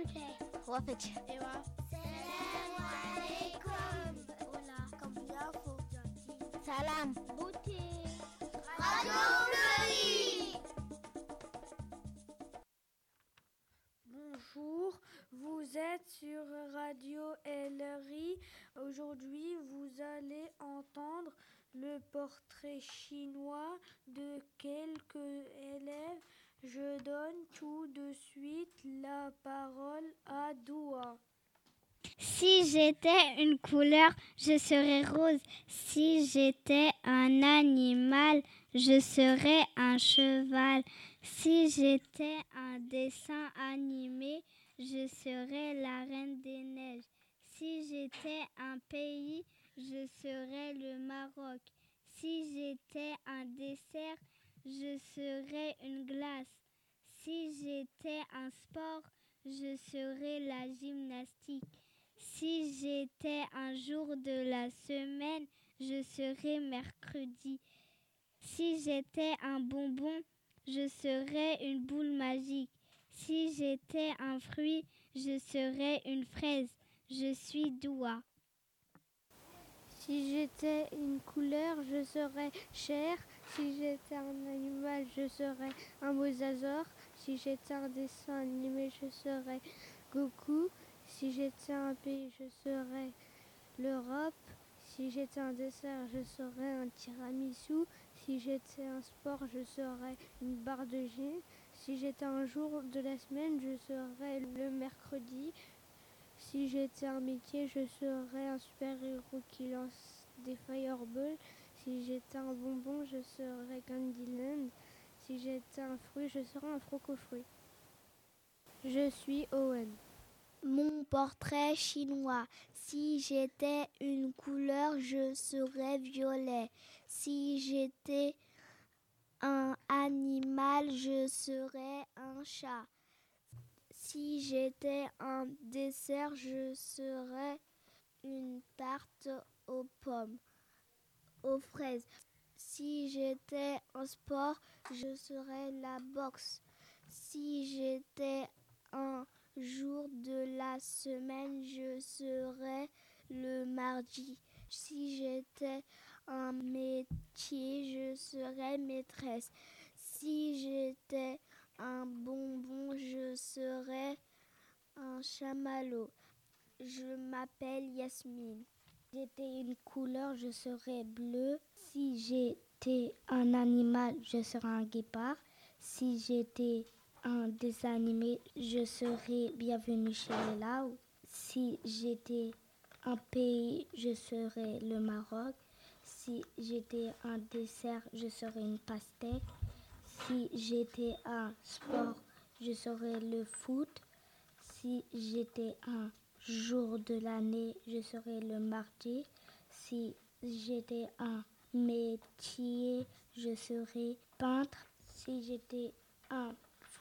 Asante. Wafeti. Ewa. Salamu alaikum. Hola. Kamjafo. Salam. Radio. Bonjour, vous êtes sur Radio LRI. Aujourd'hui, vous allez entendre le portrait chinois de quelques élèves. Je donne tout de suite la parole. Si j'étais une couleur, je serais rose. Si j'étais un animal, je serais un cheval. Si j'étais un dessin animé, je serais la reine des neiges. Si j'étais un pays, je serais le Maroc. Si j'étais un dessert, je serais une glace. Si j'étais un sport, je serais la gymnastique. Si j'étais un jour de la semaine, je serais mercredi. Si j'étais un bonbon, je serais une boule magique. Si j'étais un fruit, je serais une fraise. Je suis Doua. Si j'étais une couleur, je serais chair. Si j'étais un animal, je serais un mosasaure. Si j'étais un dessin animé, je serais Goku. Si j'étais un pays, je serais l'Europe. Si j'étais un dessert, je serais un tiramisu. Si j'étais un sport, je serais une barre de gin. Si j'étais un jour de la semaine, je serais le mercredi. Si j'étais un métier, je serais un super-héros qui lance des fireballs. Si j'étais un bonbon, je serais Candyland. Si j'étais un fruit, je serais un frocofruit. Je suis Owen. Mon portrait chinois. Si j'étais une couleur, je serais violet. Si j'étais un animal, je serais un chat. Si j'étais un dessert, je serais une tarte aux pommes, aux fraises. Si j'étais un sport, je serais la boxe. Si j'étais un jour de la semaine, je serais le mardi. Si j'étais un métier, je serais maîtresse. Si j'étais un bonbon, je serais un chamallow. Je m'appelle Yasmine. Si j'étais une couleur, je serais bleu. Si j'étais un animal, je serais un guépard. Si j'étais un dessin animé, je serais bienvenue chez les. Si j'étais un pays, je serais le Maroc. Si j'étais un dessert, je serais une pastèque. Si j'étais un sport, je serais le foot. Si j'étais un jour de l'année, je serais le mardi. Si j'étais un métier, je serais peintre. Si j'étais un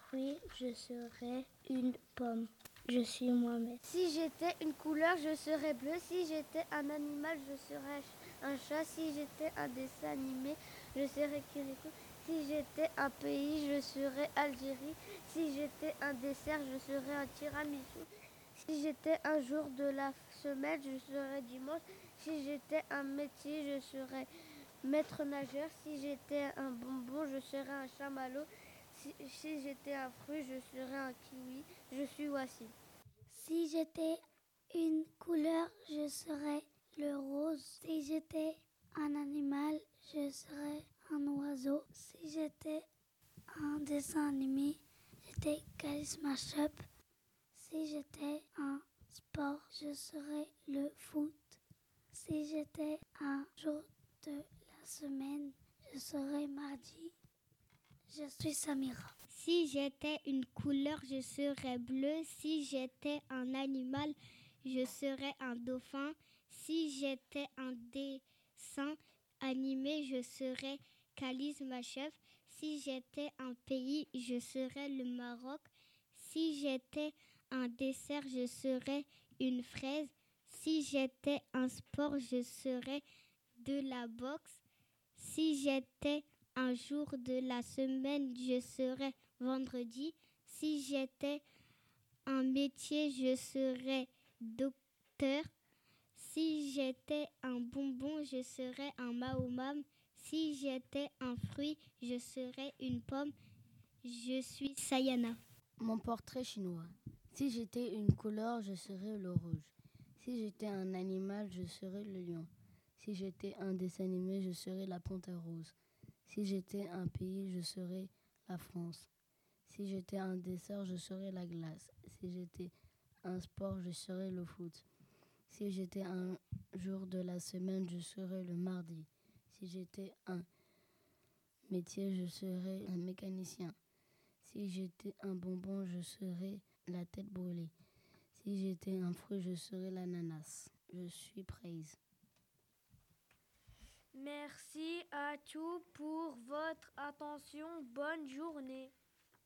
fruit, je serais une pomme. Je suis moi-même. Si j'étais une couleur, je serais bleu. Si j'étais un animal, je serais un chat. Si j'étais un dessin animé, je serais Kirikou. Si j'étais un pays, je serais Algérie. Si j'étais un dessert, je serais un tiramisu. Si j'étais un jour de la semaine, je serais dimanche. Si j'étais un métier, je serais maître nageur. Si j'étais un bonbon, je serais un chamallow. Si, j'étais un fruit, je serais un kiwi. Je suis Wassim. Si j'étais une couleur, je serais le rose. Si j'étais un animal, je serais un oiseau. Si j'étais un dessin animé, j'étais Calis Mashup. Si j'étais un sport, je serais le foot. Si j'étais un jour de la semaine, je serais mardi. Je suis Samira. Si j'étais une couleur, je serais bleu. Si j'étais un animal, je serais un dauphin. Si j'étais un dessin animé, je serais Kaliz Machef. Si j'étais un pays, je serais le Maroc. Si j'étais un dessert, je serais une fraise. Si j'étais un sport, je serais de la boxe. Si j'étais un jour de la semaine, je serais vendredi. Si j'étais un métier, je serais docteur. Si j'étais un bonbon, je serais un maomam. Si j'étais un fruit, je serais une pomme. Je suis Sayana. Mon portrait chinois. Si j'étais une couleur, je serais le rouge. Si j'étais un animal, je serais le lion. Si j'étais un dessin animé, je serais la panthère rose. Si j'étais un pays, je serais la France. Si j'étais un dessert, je serais la glace. Si j'étais un sport, je serais le foot. Si j'étais un jour de la semaine, je serais le mardi. Si j'étais un métier, je serais un mécanicien. Si j'étais un bonbon, je serais la tête brûlée. Si j'étais un fruit, je serais l'ananas. Je suis prise. Merci à tous pour votre attention. Bonne journée.